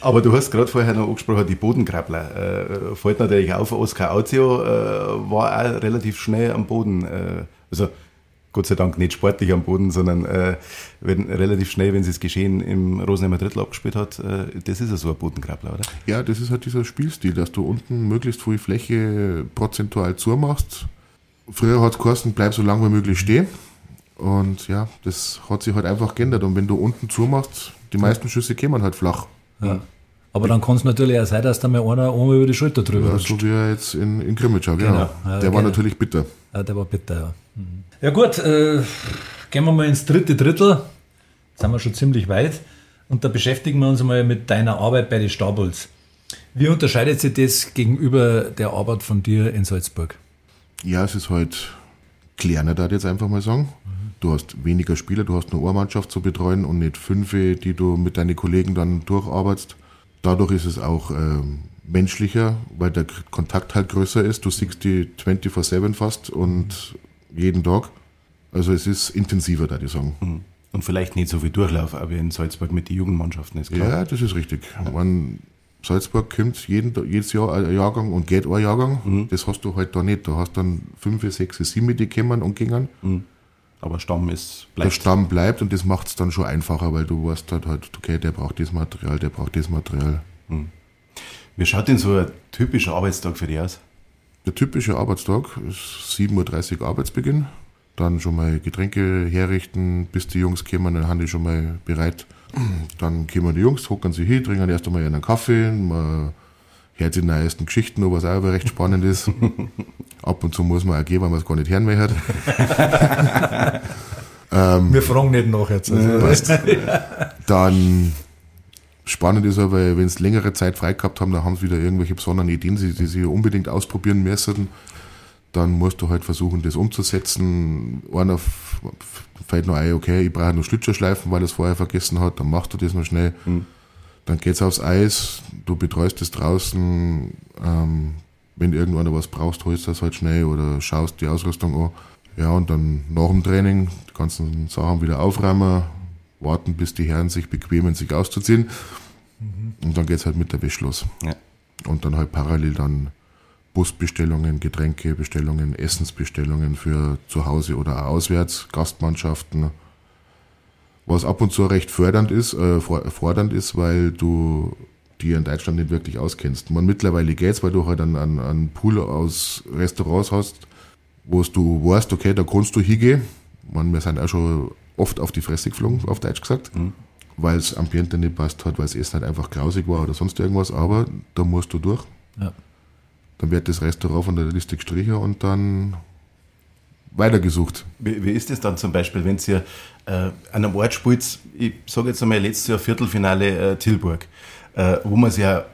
Aber du hast gerade vorher noch angesprochen, die Bodengrabbler. Äh, fällt natürlich auf, Oskar Auzio äh, war auch relativ schnell am Boden. Äh, also Gott sei Dank nicht sportlich am Boden, sondern äh, wenn, relativ schnell, wenn sie das Geschehen im Rosenheimer Drittel abgespielt hat. Äh, das ist ja so ein Bodengrabbler, oder? Ja, das ist halt dieser Spielstil, dass du unten möglichst viel Fläche prozentual zumachst. Früher hat es geheißen, bleib so lange wie möglich stehen. Und ja, das hat sich halt einfach geändert. Und wenn du unten zumachst, die meisten Schüsse kämen halt flach. Ja. Aber dann kann es natürlich auch sein, dass da mal einer einmal über die Schulter drüber Ja, rutscht. so wie er jetzt in, in Grimmitschau, genau. Genau, ja, Der war genau. natürlich bitter. Ja, der war bitter, ja. Mhm. Ja gut, äh, gehen wir mal ins dritte Drittel. Jetzt sind wir schon ziemlich weit. Und da beschäftigen wir uns mal mit deiner Arbeit bei den Stabuls. Wie unterscheidet sich das gegenüber der Arbeit von dir in Salzburg? Ja, es ist halt kleiner, da jetzt einfach mal sagen. Du hast weniger Spieler, du hast nur eine Mannschaft zu betreuen und nicht fünf, die du mit deinen Kollegen dann durcharbeitest. Dadurch ist es auch ähm, menschlicher, weil der Kontakt halt größer ist. Du siehst die 24-7 fast und jeden Tag. Also es ist intensiver, da die sagen. Und vielleicht nicht so viel Durchlauf, aber in Salzburg mit den Jugendmannschaften ist klar. Ja, das ist richtig. Man, Salzburg kommt jeden, jedes Jahr ein Jahrgang und geht ein Jahrgang. Das hast du halt da nicht. Du hast dann fünf, sechs, sieben, die kommen und gingen. Aber Stamm ist, der bleibt. Stamm bleibt und das macht es dann schon einfacher, weil du weißt halt, halt, okay, der braucht das Material, der braucht das Material. Wie schaut denn so ein typischer Arbeitstag für dich aus? Der typische Arbeitstag ist 7.30 Uhr Arbeitsbeginn. Dann schon mal Getränke herrichten, bis die Jungs kommen, dann haben die schon mal bereit. Dann kommen die Jungs, hocken sie hin, trinken erst einmal einen Kaffee, man hört sich die neuesten Geschichten, was auch recht spannend ist. Ab und zu muss man auch gehen, weil man es gar nicht hören mehr hat. Wir fragen nicht nach jetzt. Also, Dann spannend ist aber, wenn sie längere Zeit frei gehabt haben, dann haben sie wieder irgendwelche besonderen Ideen, die, die sie unbedingt ausprobieren müssen. Dann musst du halt versuchen, das umzusetzen. Einer fällt noch ein, okay, ich brauche noch Schlittschuhschleifen, weil er es vorher vergessen hat, dann machst du das noch schnell. Dann geht's aufs Eis, du betreust es draußen, ähm, wenn irgendwann was brauchst, holst du das halt schnell oder schaust die Ausrüstung an. Ja, und dann nach dem Training die ganzen Sachen wieder aufräumen, warten, bis die Herren sich bequemen, sich auszuziehen. Mhm. Und dann geht's halt mit der Wäsche los. Ja. Und dann halt parallel dann Busbestellungen, Getränkebestellungen, Essensbestellungen für zu Hause oder auch auswärts, Gastmannschaften. Was ab und zu recht fördernd ist, äh, fordernd ist, weil du die in Deutschland nicht wirklich auskennst. Man mittlerweile geht's, weil du halt einen, einen, einen Pool aus Restaurants hast, wo du weißt, okay, da kannst du hingehen. Man, wir sind auch schon oft auf die Fresse geflogen, auf Deutsch gesagt, mhm. weil es Ambiente nicht passt hat, weil es Essen halt einfach grausig war oder sonst irgendwas, aber da musst du durch. Ja. Dann wird das Restaurant von der Liste gestrichen und dann weitergesucht. Wie, wie ist es dann zum Beispiel, wenn ihr äh, an einem Ort spielt, ich sage jetzt einmal letztes Jahr Viertelfinale äh, Tilburg, äh, wo man sich ja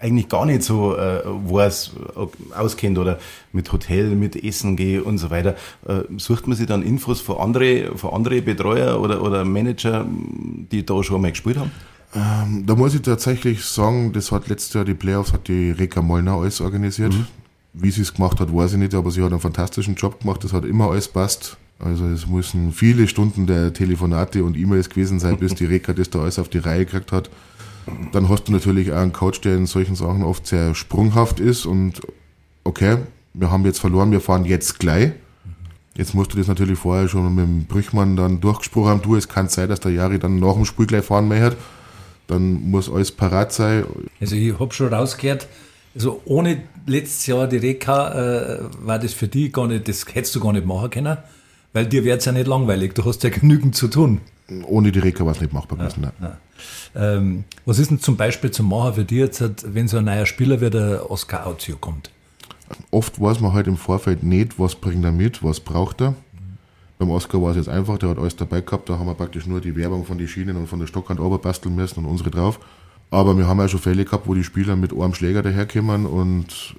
eigentlich gar nicht so äh, weiß, äh, auskennt oder mit Hotel, mit Essen gehe und so weiter. Äh, sucht man sich dann Infos von andere, von andere Betreuer oder, oder Manager, die da schon mal gespielt haben? Ähm, da muss ich tatsächlich sagen, das hat letztes Jahr die Playoffs, hat die Reka Mollner alles organisiert. Mhm. Wie sie es gemacht hat, weiß ich nicht, aber sie hat einen fantastischen Job gemacht, das hat immer alles passt. Also es müssen viele Stunden der Telefonate und E-Mails gewesen sein, bis die Reka das da alles auf die Reihe gekriegt hat. Dann hast du natürlich auch einen Coach, der in solchen Sachen oft sehr sprunghaft ist und okay, wir haben jetzt verloren, wir fahren jetzt gleich. Jetzt musst du das natürlich vorher schon mit dem Brüchmann dann durchgesprochen haben. Du, es kann sein, dass der Jari dann nach dem Spiel gleich fahren möchte. Dann muss alles parat sein. Also ich habe schon rausgehört, also ohne letztes Jahr die Reka äh, war das für dich gar nicht, das hättest du gar nicht machen können, weil dir wird es ja nicht langweilig. Du hast ja genügend zu tun. Ohne die Reka war es nicht machbar gewesen. Ja. Ähm, was ist denn zum Beispiel zum Machen für dich jetzt, wenn so ein neuer Spieler wie der Oscar Auzio kommt? Oft weiß man halt im Vorfeld nicht, was bringt er mit, was braucht er. Mhm. Beim Oscar war es jetzt einfach, der hat alles dabei gehabt, da haben wir praktisch nur die Werbung von den Schienen und von der Stockhand basteln müssen und unsere drauf. Aber wir haben ja schon Fälle gehabt, wo die Spieler mit einem Schläger daherkommen und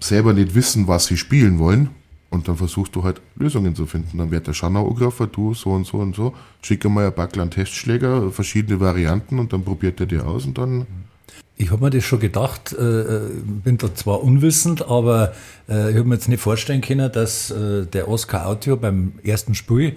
selber nicht wissen, was sie spielen wollen. Und dann versuchst du halt Lösungen zu finden. Dann wird der Schanauographer, du so und so und so, schicke mal ein Backel an Testschläger, verschiedene Varianten und dann probiert er dir aus und dann. Ich habe mir das schon gedacht, äh, bin da zwar unwissend, aber äh, ich habe mir jetzt nicht vorstellen können, dass äh, der Oscar Audio beim ersten Spiel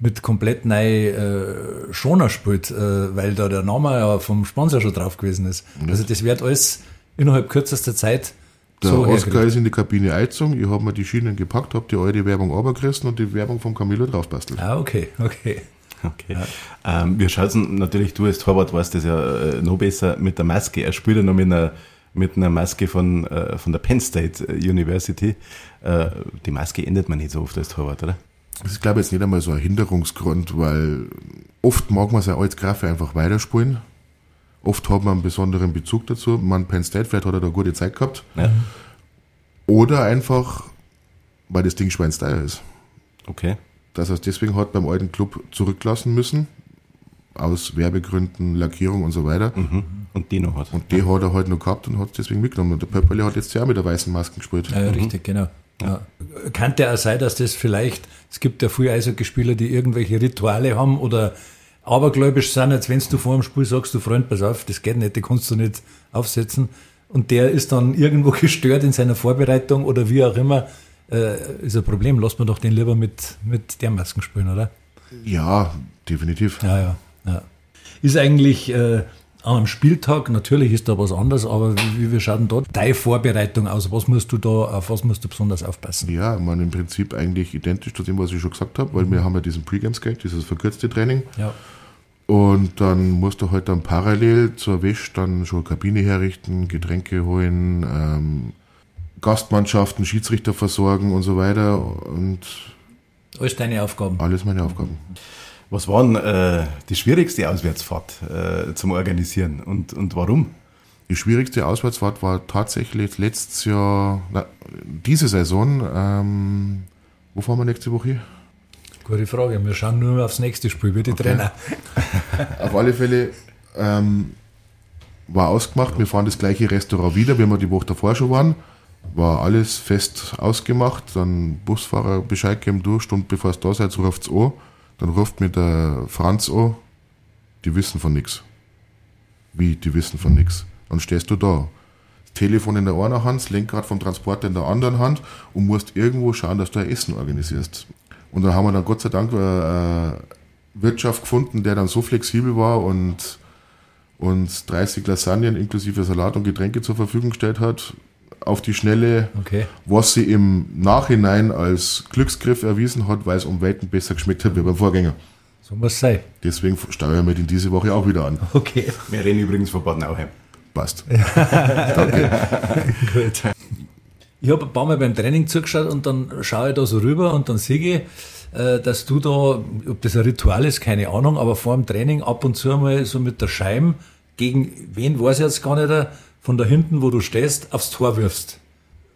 mit komplett neu äh, Schoner spielt, äh, weil da der Name ja vom Sponsor schon drauf gewesen ist. Also das wird alles innerhalb kürzester Zeit der so Oscar ist in die Kabine eingezogen, ich habe mir die Schienen gepackt, habe die alte Werbung runtergerissen und die Werbung von Camilo draufbastelt. Ah, okay, okay. Okay. Ja. Ähm, wir schauen natürlich, du als Torwart weißt das ja äh, noch besser mit der Maske. Er spielt ja noch mit einer, mit einer Maske von, äh, von der Penn State University. Äh, die Maske ändert man nicht so oft als Torwart, oder? Das ist, glaube ich, jetzt nicht einmal so ein Hinderungsgrund, weil oft mag man sein altes Graffe einfach weiterspielen. Oft hat man einen besonderen Bezug dazu. Man, Penn State, vielleicht hat er da gute Zeit gehabt. Ja. Oder einfach, weil das Ding schweinsteier ist. Okay. Dass er es deswegen hat beim alten Club zurücklassen müssen. Aus Werbegründen, Lackierung und so weiter. Mhm. Und die noch hat. Und die hat er halt noch gehabt und hat es deswegen mitgenommen. Und der Pöpperle hat jetzt ja mit der weißen Maske gespielt. Ja, mhm. richtig, genau. Ja. Kann der auch sein, dass das vielleicht, es gibt ja viele Eishockeyspieler, die irgendwelche Rituale haben oder abergläubisch sind, als wenn du vor dem Spiel sagst, du Freund, pass auf, das geht nicht, die kannst du nicht aufsetzen. Und der ist dann irgendwo gestört in seiner Vorbereitung oder wie auch immer, äh, ist ein Problem. Lass man doch den lieber mit, mit der Masken spielen, oder? Ja, definitiv. Ja, ja. ja. Ist eigentlich äh, am Spieltag, natürlich ist da was anderes, aber wie, wie schaut denn dort deine Vorbereitung aus? Was musst du da, auf was musst du besonders aufpassen? Ja, man im Prinzip eigentlich identisch zu dem, was ich schon gesagt habe, weil wir haben ja diesen Pre-Game-Skate, dieses verkürzte Training. Ja. Und dann musst du halt dann parallel zur Wäsche dann schon Kabine herrichten, Getränke holen, ähm, Gastmannschaften, Schiedsrichter versorgen und so weiter. Und alles deine Aufgaben. Alles meine Aufgaben. Was war denn äh, die schwierigste Auswärtsfahrt äh, zum Organisieren und, und warum? Die schwierigste Auswärtsfahrt war tatsächlich letztes Jahr, na, diese Saison. Ähm, wo fahren wir nächste Woche? Gute Frage. Wir schauen nur aufs nächste Spiel, wie die okay. Trainer. Auf alle Fälle ähm, war ausgemacht, wir fahren das gleiche Restaurant wieder, wie wir die Woche davor schon waren. War alles fest ausgemacht. Dann Busfahrer Bescheid geben, du, Stunde bevor es da seid, ruft es an. Dann ruft mir der Franz an, die wissen von nichts. Wie, die wissen von nichts. Dann stehst du da. Telefon in der einen Hand, das Lenkrad vom Transporter in der anderen Hand und musst irgendwo schauen, dass du ein Essen organisierst. Und dann haben wir dann Gott sei Dank eine Wirtschaft gefunden, der dann so flexibel war und uns 30 Lasagnen inklusive Salat und Getränke zur Verfügung gestellt hat, auf die Schnelle, Okay. was sie im Nachhinein als Glücksgriff erwiesen hat, weil es um Welten besser geschmeckt hat wie beim Vorgänger. So muss es sein. Deswegen steuern wir den diese Woche auch wieder an. Okay. Wir reden übrigens von Bad Nauheim. Passt. Danke. Gut. Ich habe ein paar Mal beim Training zugeschaut und dann schaue ich da so rüber und dann sehe ich, äh, dass du da, ob das ein Ritual ist, keine Ahnung, aber vor dem Training ab und zu mal so mit der Scheibe gegen wen weiß ich jetzt gar nicht, von da hinten, wo du stehst, aufs Tor wirfst.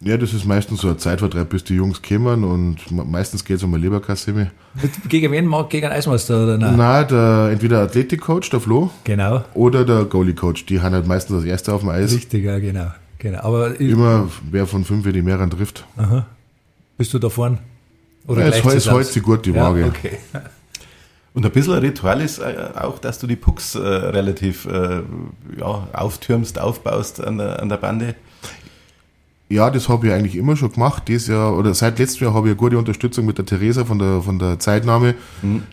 Ja, das ist meistens so ein Zeitvertreib, bis die Jungs kommen und me- meistens geht es um eine Leberkassemme. Mit, gegen wen mag gegen einen Eismeister oder nein? Nein, der, entweder der Athletikcoach, der Flo, Genau. oder der Goalie-Coach. Die haben halt meistens als Erste auf dem Eis. Richtig, ja, genau. Genau. Aber Immer wer von fünf die mehreren trifft. bist du da vorne? Oder Ja, es aus? sich gut die ja, Waage. Okay. Und ein bisschen ein Ritual ist äh, auch, dass du die Pucks äh, relativ äh, ja, auftürmst, aufbaust an der, an der Bande. Ja, das habe ich eigentlich immer schon gemacht. Dieses Jahr, oder seit letztem Jahr habe ich eine gute Unterstützung mit der Theresa von der, von der Zeitnahme.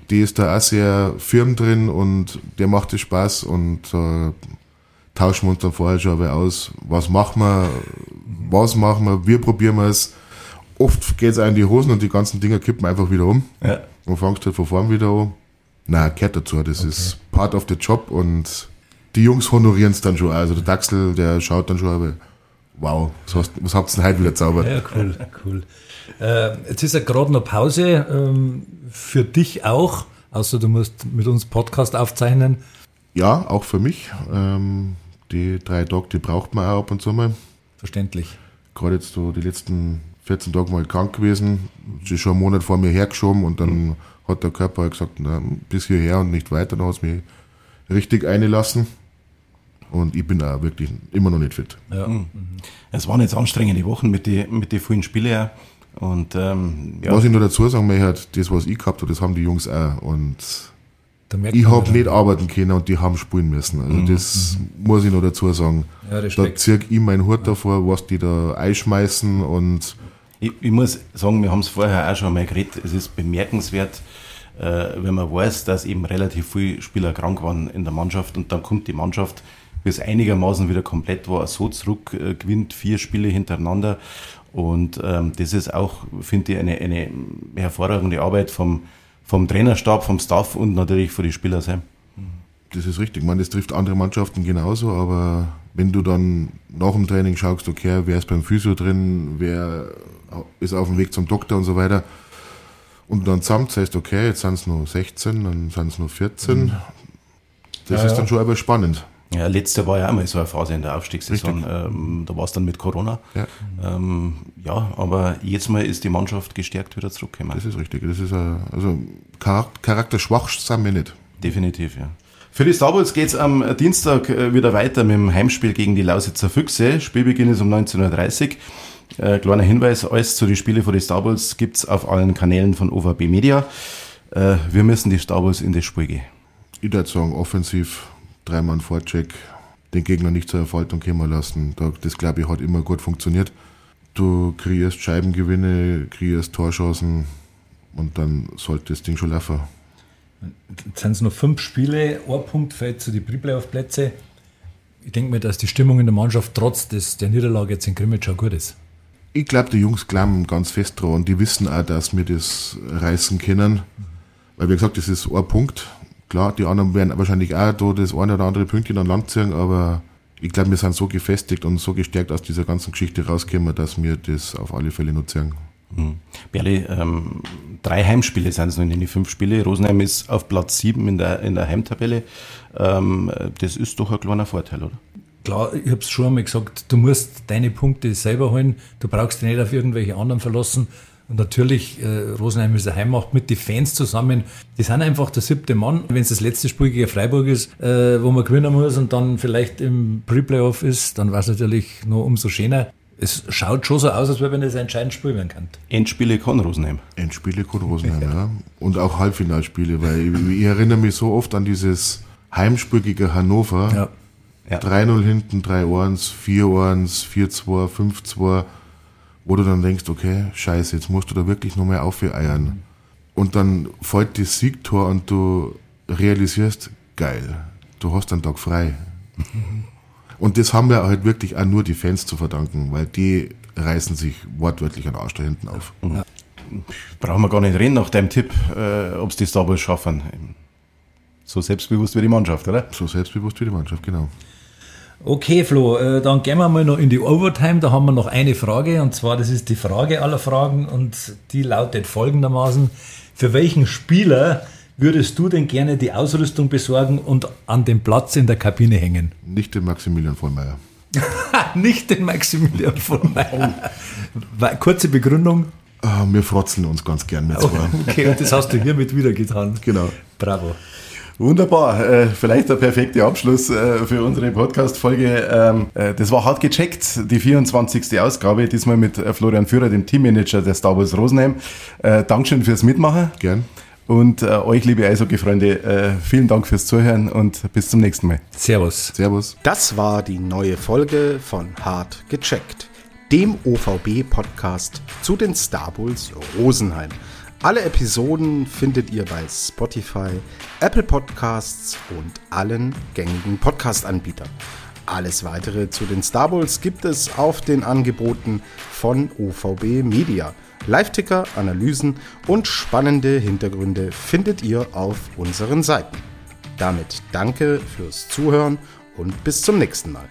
Die ist da auch sehr firm drin und der macht es Spaß und äh, tauschen wir uns dann vorher schon aber aus. Was machen wir? Was machen wir? Wie probieren wir es? Oft geht es in die Hosen und die ganzen Dinger kippen einfach wieder um. Ja. Und fangst halt von vorn wieder an. Nein, gehört dazu. Das ist part of the job und die Jungs honorieren es dann schon. Also der Daxel, der schaut dann schon, aber wow, was, hast, was habt ihr denn heute wieder zaubert? Ja, cool, cool. Äh, jetzt ist ja gerade noch Pause. Ähm, für dich auch, außer du musst mit uns Podcast aufzeichnen. Ja, auch für mich. Ähm, die drei Tage, die braucht man auch ab und zu mal. Verständlich. Gerade jetzt so die letzten 14 Tage mal krank gewesen. Sie ist schon einen Monat vor mir hergeschoben und dann hat der Körper halt gesagt, na, bis hierher und nicht weiter. Dann hat es mich richtig eingelassen. Und ich bin auch wirklich immer noch nicht fit. Ja. Es waren jetzt anstrengende Wochen mit den mit die vielen Spielen. Und ähm, ja, Was ich nur dazu sagen möchte, das, was ich gehabt habe, das haben die Jungs auch. Und ich habe nicht arbeiten können und die haben spielen müssen. Also das muss ich noch dazu sagen. Ja, da ziehe ich meinen Hut davor, was die da einschmeißen und Ich, ich muss sagen, wir haben es vorher auch schon mal geredet, es ist bemerkenswert, äh, wenn man weiß, dass eben relativ viele Spieler krank waren in der Mannschaft und dann kommt die Mannschaft, bis einigermaßen wieder komplett war, so zurück, äh, gewinnt vier Spiele hintereinander und ähm, das ist auch, finde ich, eine, eine hervorragende Arbeit vom, vom Trainerstab, vom Staff und natürlich von den Spielern selbst. das ist richtig. Ich meine, das trifft andere Mannschaften genauso, aber wenn du dann nach dem Training schaust, okay, wer ist beim Physio drin, wer ist auf dem Weg zum Doktor und so weiter, und dann zusammen sagst, okay, jetzt sind es nur 16, dann sind es nur 14, das Ja, ist ja. dann schon aber spannend. Ja, letztes Jahr war ja auch mal so eine Phase in der Aufstiegssaison. Ähm, da war es dann mit Corona. Ja. Ähm, ja, aber jetzt mal ist die Mannschaft gestärkt wieder zurückgekommen. Das ist richtig. Das ist ein, also Charak- charakterschwach sind wir nicht. Definitiv, ja. Für die Star Wars geht's am Dienstag äh, wieder weiter mit dem Heimspiel gegen die Lausitzer Füchse. Spielbeginn ist um 19.30 Uhr. Äh, kleiner Hinweis, alles zu den Spielen von den Star Wars gibt's auf allen Kanälen von OVB Media. Äh, wir müssen die Star Wars in das Spiel gehen. Ich würde sagen, offensiv, dreimal Vorcheck, den Gegner nicht zur Erfolgung kommen lassen. Da- Das, glaube ich, hat immer gut funktioniert. Du kreierst Scheibengewinne, kreierst Torchancen und dann sollte das Ding schon laufen. Jetzt sind es noch fünf Spiele, ein Punkt fällt zu den Pre-Playoff-Plätze. Ich denke mir, dass die Stimmung in der Mannschaft trotz des, der Niederlage jetzt in Grimmitsch schon gut ist. Ich glaube, die Jungs glauben ganz fest dran und die wissen auch, dass wir das reißen können. Weil, wie gesagt, das ist ein Punkt. Klar, die anderen werden wahrscheinlich auch da das eine oder andere Pünktchen an Land ziehen, aber ich glaube, wir sind so gefestigt und so gestärkt aus dieser ganzen Geschichte rausgekommen, dass wir das auf alle Fälle noch ziehen. Mhm. Berli, ähm, drei Heimspiele sind es noch in den fünf Spiele. Rosenheim ist auf Platz sieben in der, in der Heimtabelle. Ähm, das ist doch ein kleiner Vorteil, oder? Klar, ich habe es schon einmal gesagt, du musst deine Punkte selber holen, du brauchst dich nicht auf irgendwelche anderen verlassen. Und natürlich, äh, Rosenheim ist eine Heimmacht mit den Fans zusammen. Die sind einfach der siebte Mann. Wenn es das letzte Spiel gegen Freiburg ist, äh, wo man gewinnen muss und dann vielleicht im Pre-Playoff ist, dann war es natürlich noch umso schöner. Es schaut schon so aus, als wenn es ein entscheidendes Spiel werden kann. Endspiele kann Rosenheim. Endspiele kann Rosenheim, ja. Und auch Halbfinalspiele, weil ich, ich erinnere mich so oft an dieses Heimspiel gegen Hannover. Ja. Ja. 3-0 hinten, 3-1, 4-1, 4-2, 5-2, wo du dann denkst, okay, scheiße, jetzt musst du da wirklich nochmal aufeiern. Und dann fällt das Siegtor und du realisierst, geil, du hast einen Tag frei. Und das haben wir halt wirklich auch nur die Fans zu verdanken, weil die reißen sich wortwörtlich an Arsch da hinten auf. Brauchen wir gar nicht reden nach deinem Tipp, äh, ob es die Star Wars schaffen. So selbstbewusst wie die Mannschaft, oder? So selbstbewusst wie die Mannschaft, genau. Okay, Flo, äh, dann gehen wir mal noch in die Overtime. Da haben wir noch eine Frage und zwar, das ist die Frage aller Fragen und die lautet folgendermaßen: Für welchen Spieler würdest du denn gerne die Ausrüstung besorgen und an den Platz in der Kabine hängen? Nicht den Maximilian Vollmeier. Nicht den Maximilian von Meyer. Kurze Begründung. Ah, wir frotzeln uns ganz gern mit zwei. Okay, und das hast du hiermit wieder getan. Genau. Bravo. Wunderbar, äh, vielleicht der perfekte Abschluss äh, für unsere Podcast-Folge. Ähm, äh, das war hart gecheckt, die 24. Ausgabe, diesmal mit äh, Florian Führer, dem Teammanager der Star Wars Rosenheim. Äh, Dankeschön fürs Mitmachen. Gern. Und äh, euch, liebe Eishockey-Freunde, äh, vielen Dank fürs Zuhören und bis zum nächsten Mal. Servus. Servus. Das war die neue Folge von Hart gecheckt, dem OVB-Podcast zu den Star Bulls Rosenheim. Alle Episoden findet ihr bei Spotify, Apple Podcasts und allen gängigen Podcast-Anbietern. Alles weitere zu den Star Bulls gibt es auf den Angeboten von OVB Media. Live-Ticker, Analysen und spannende Hintergründe findet ihr auf unseren Seiten. Damit danke fürs Zuhören und bis zum nächsten Mal.